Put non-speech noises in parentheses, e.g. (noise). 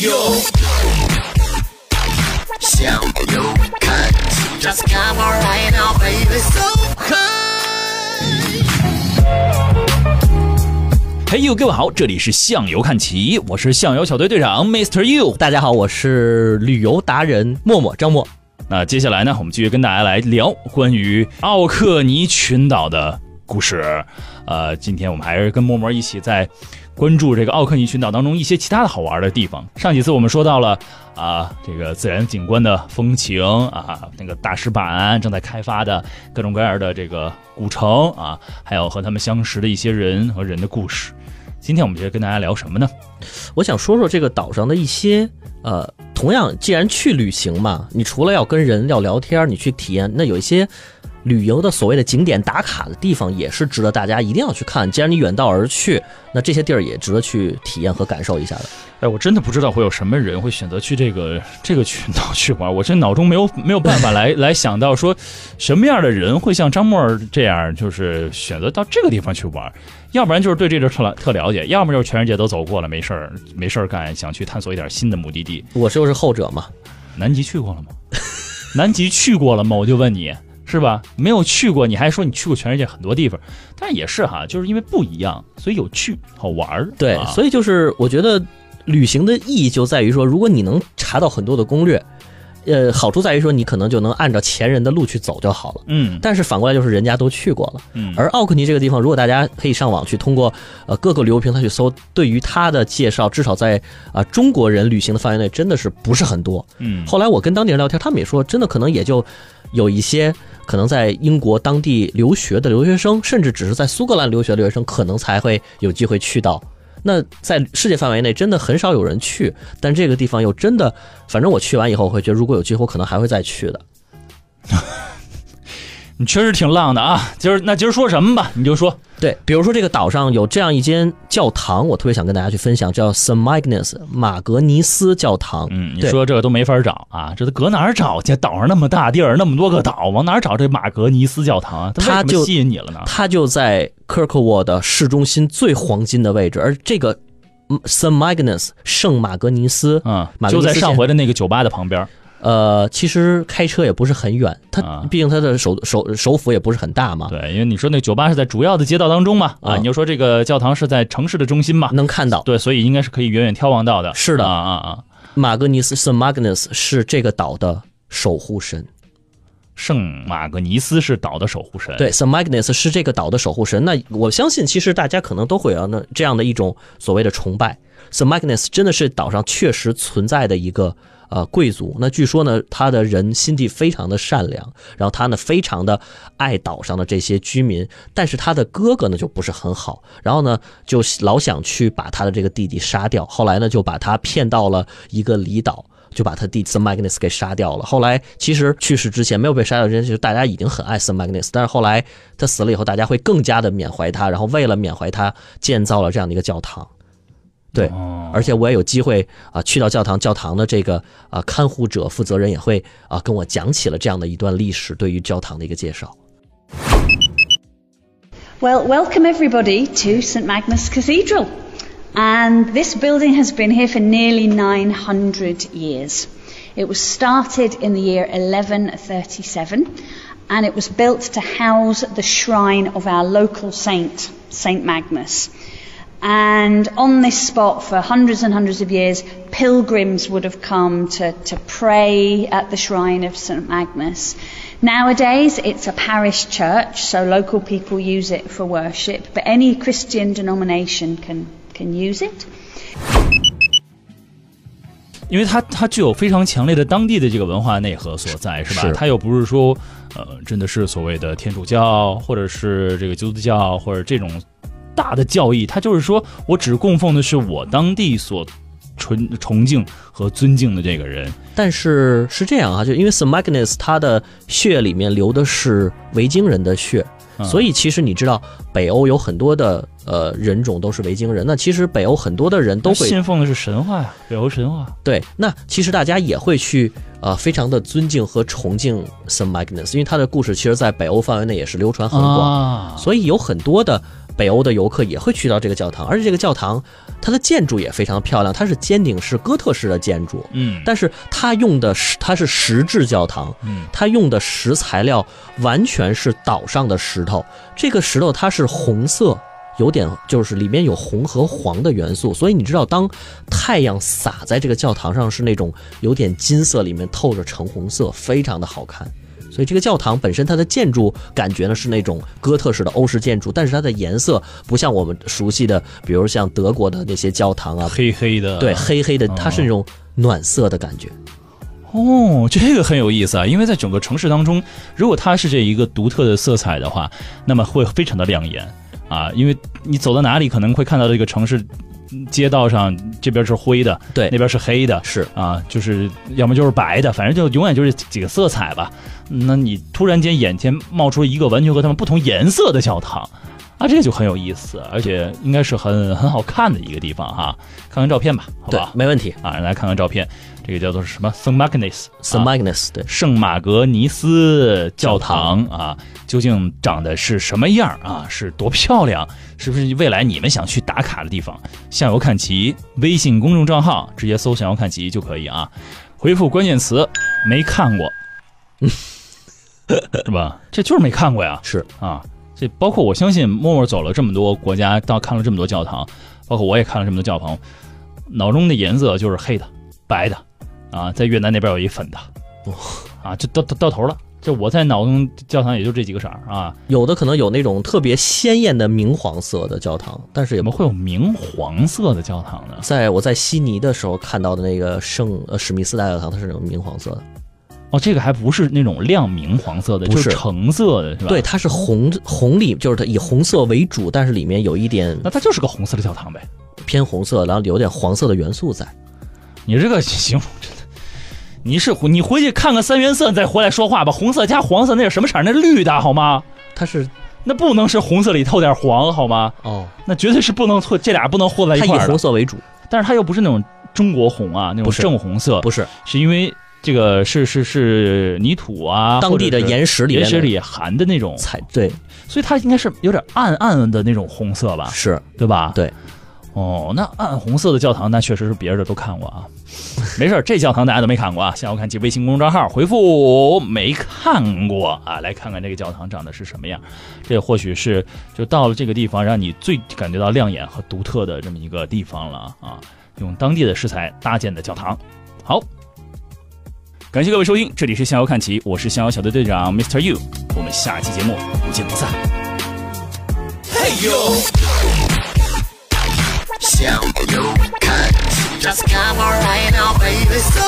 友，向右看齐，Just come on right now, baby, so high. Hey you，，各位好，这里是向游看齐，我是向游小队队长 Mr. You。大家好，我是旅游达人默默张默。那接下来呢，我们继续跟大家来聊关于奥克尼群岛的故事。呃，今天我们还是跟默默一起在关注这个奥克尼群岛当中一些其他的好玩的地方。上几次我们说到了啊，这个自然景观的风情啊，那个大石板正在开发的各种各样的这个古城啊，还有和他们相识的一些人和人的故事。今天我们就跟大家聊什么呢？我想说说这个岛上的一些呃，同样，既然去旅行嘛，你除了要跟人要聊天，你去体验，那有一些旅游的所谓的景点打卡的地方，也是值得大家一定要去看。既然你远道而去，那这些地儿也值得去体验和感受一下的。哎，我真的不知道会有什么人会选择去这个这个群岛去玩，我这脑中没有没有办法来 (laughs) 来想到说什么样的人会像张默这样，就是选择到这个地方去玩。要不然就是对这地儿特了特了解，要么就是全世界都走过了，没事儿没事儿干，想去探索一点新的目的地。我就是后者嘛。南极去过了吗？南极去过了吗？我就问你，是吧？没有去过，你还说你去过全世界很多地方，但也是哈，就是因为不一样，所以有趣好玩儿。对，啊所以就是我觉得旅行的意义就在于说，如果你能查到很多的攻略，呃，好处在于说你可能就能按照前人的路去走就好了。嗯但是反过来就是人家都去过了，嗯，而奥克尼这个地方，如果大家可以上网去通过呃各个旅游平台去搜，对于它的介绍，至少在啊、呃中国人旅行的范围内，真的是不是很多。嗯后来我跟当地人聊天，他们也说，真的可能也就有一些可能在英国当地留学的留学生，甚至只是在苏格兰留学的留学生，可能才会有机会去到。那在世界范围内，真的很少有人去，但这个地方又真的，反正我去完以后，我会觉得如果有机会，我可能还会再去的。你确实挺浪的啊。今儿那今儿说什么吧？你就说。对，比如说这个岛上有这样一间教堂，我特别想跟大家去分享，叫 St. Magnus 马格尼斯教堂。嗯，你说这个都没法找啊，这都搁哪儿找去？岛上那么大地儿，那么多个岛，往哪儿找这马格尼斯教堂啊？它就吸引你了呢？它就在 Kirkwood 的市中心最黄金的位置，而这个嗯 St. Magnus 圣马格尼斯，嗯马，格尼斯就在上回的那个酒吧的旁边。呃，其实开车也不是很远，它啊毕竟它的首首首府也不是很大嘛，对，因为你说那酒吧是在主要的街道当中嘛，啊，啊你就说这个教堂是在城市的中心嘛，能看到。对，所以应该是可以远远眺望到的。是的啊啊啊！马格尼斯 St. Magnus 是这个岛的守护神。圣马格尼斯是岛的守护神。，对，St. Magnus 是这个岛的守护神。那我相信，其实大家可能都会有那这样的一种所谓的崇拜。St. Magnus 真的是岛上确实存在的一个呃贵族。那据说呢，他的人心地非常的善良，然后他呢非常的爱岛上的这些居民，但是他的哥哥呢就不是很好，然后呢就老想去把他的这个弟弟杀掉。后来呢就把他骗到了一个离岛。就把他弟 St. Magnus 给杀掉了。后来其实去世之前没有被杀掉之前，其实大家已经很爱 St. Magnus，但是后来他死了以后，大家会更加的缅怀他，然后为了缅怀他，建造了这样的一个教堂。对，哦，而且我也有机会啊、去到教堂，教堂的这个啊、看护者负责人也会啊、跟我讲起了这样的一段历史，对于教堂的一个介绍。 Well, welcome everybody to St Magnus Cathedral. And this building has been here for nearly 900 years. It was started in the year 1137 and it was built to house the shrine of our local saint, St Magnus. And on this spot for hundreds and hundreds of years, pilgrims would have come to, to pray at the shrine of St Magnus. Nowadays, it's a parish church, so local people use it for worship, but any Christian denomination can, can use it. 因为它它具有非常强烈的当地的这个文化内核所在，是吧？是它又不是说，呃，真的是所谓的天主教，或者是这个基督教，或者这种 大的教义，他就是说我只供奉的是我当地所崇崇敬和尊敬的这个人。但是是这样啊，就因为 St. Magnus 他的血里面流的是维京人的血，嗯所以其实你知道北欧有很多的呃人种都是维京人，那其实北欧很多的人都会信奉的是神话呀，北欧神话。对，那其实大家也会去呃非常的尊敬和崇敬 St. Magnus，因为他的故事其实在北欧范围内也是流传很广，啊，所以有很多的北欧的游客也会去到这个教堂，而且这个教堂它的建筑也非常漂亮，它是尖顶式哥特式的建筑，嗯但是它用的是它是石质教堂，嗯它用的石材料完全是岛上的石头，这个石头它是红色。有点就是里面有红和黄的元素，所以你知道，当太阳洒在这个教堂上，是那种有点金色，里面透着橙红色，非常的好看。所以这个教堂本身它的建筑感觉呢是那种哥特式的欧式建筑，但是它的颜色不像我们熟悉的，比如像德国的那些教堂啊，黑黑的，对，黑黑的，它是那种暖色的感觉。哦，这个很有意思啊，因为在整个城市当中，如果它是这一个独特的色彩的话，那么会非常的亮眼啊，因为你走到哪里可能会看到这个城市嗯街道上这边是灰的，对那边是黑的，是啊，就是要么就是白的，反正就永远就是几个色彩吧。那你突然间眼前冒出一个完全和他们不同颜色的教堂。啊，这个就很有意思，而且应该是很很好看的一个地方哈。看看照片吧，好对吧，？没问题。啊，来看看照片，这个叫做什么圣马格尼斯 St. Magnus，对，圣马格尼斯教堂啊，究竟长得是什么样啊？是多漂亮？是不是未来你们想去打卡的地方？向游看齐微信公众账号直接搜“向游看齐”就可以啊，回复关键词“没看过”，(laughs) 是吧？这就是没看过呀是啊！这包括我相信默默走了这么多国家，到看了这么多教堂，包括我也看了这么多教堂，脑中的颜色就是黑的、白的啊，在越南那边有一粉的，啊，这到到到头了。就我在脑中教堂也就这几个色儿啊，有的可能有那种特别鲜艳的明黄色的教堂，但是也不会有明黄色的教堂呢？在我在悉尼的时候看到的那个圣呃史密斯大教堂，它是那种明黄色的，哦，这个还不是那种亮明黄色的，不就是是橙色的，是吧？对，，它是红红里，就是它以红色为主，但是里面有一点那它就是个红色的教堂呗。偏红色，然后有点黄色的元素在。你这个 (laughs) 形容真的，你是你回去看看三原色，你再回来说话吧。红色加黄色那是什么色？那是绿的好吗？它是那不能是红色里透点黄好吗？哦，那绝对是不能错，这俩不能混在一块儿它以。红色为主，但是它又不是那种中国红啊，那种正红色，不是是因为这个是是是泥土啊，当地的岩石里岩石里含的那种，彩对所以它应该是有点暗暗的那种红色吧，是对吧？对。哦，那暗红色的教堂，那确实是别的都看过啊。(laughs) 没事，这教堂大家都没看过啊。下午看其微信公众账号回复“没看过”啊，来看看这个教堂长得是什么样。这或许是就到了这个地方，让你最感觉到亮眼和独特的这么一个地方了啊。用当地的食材搭建的教堂。好，感谢各位收听，这里是逍遥看齐，我是逍遥小队队长 Mr. You，我们下期节目不见不散。Hey yo，向右看齐，Just come on right now, baby. So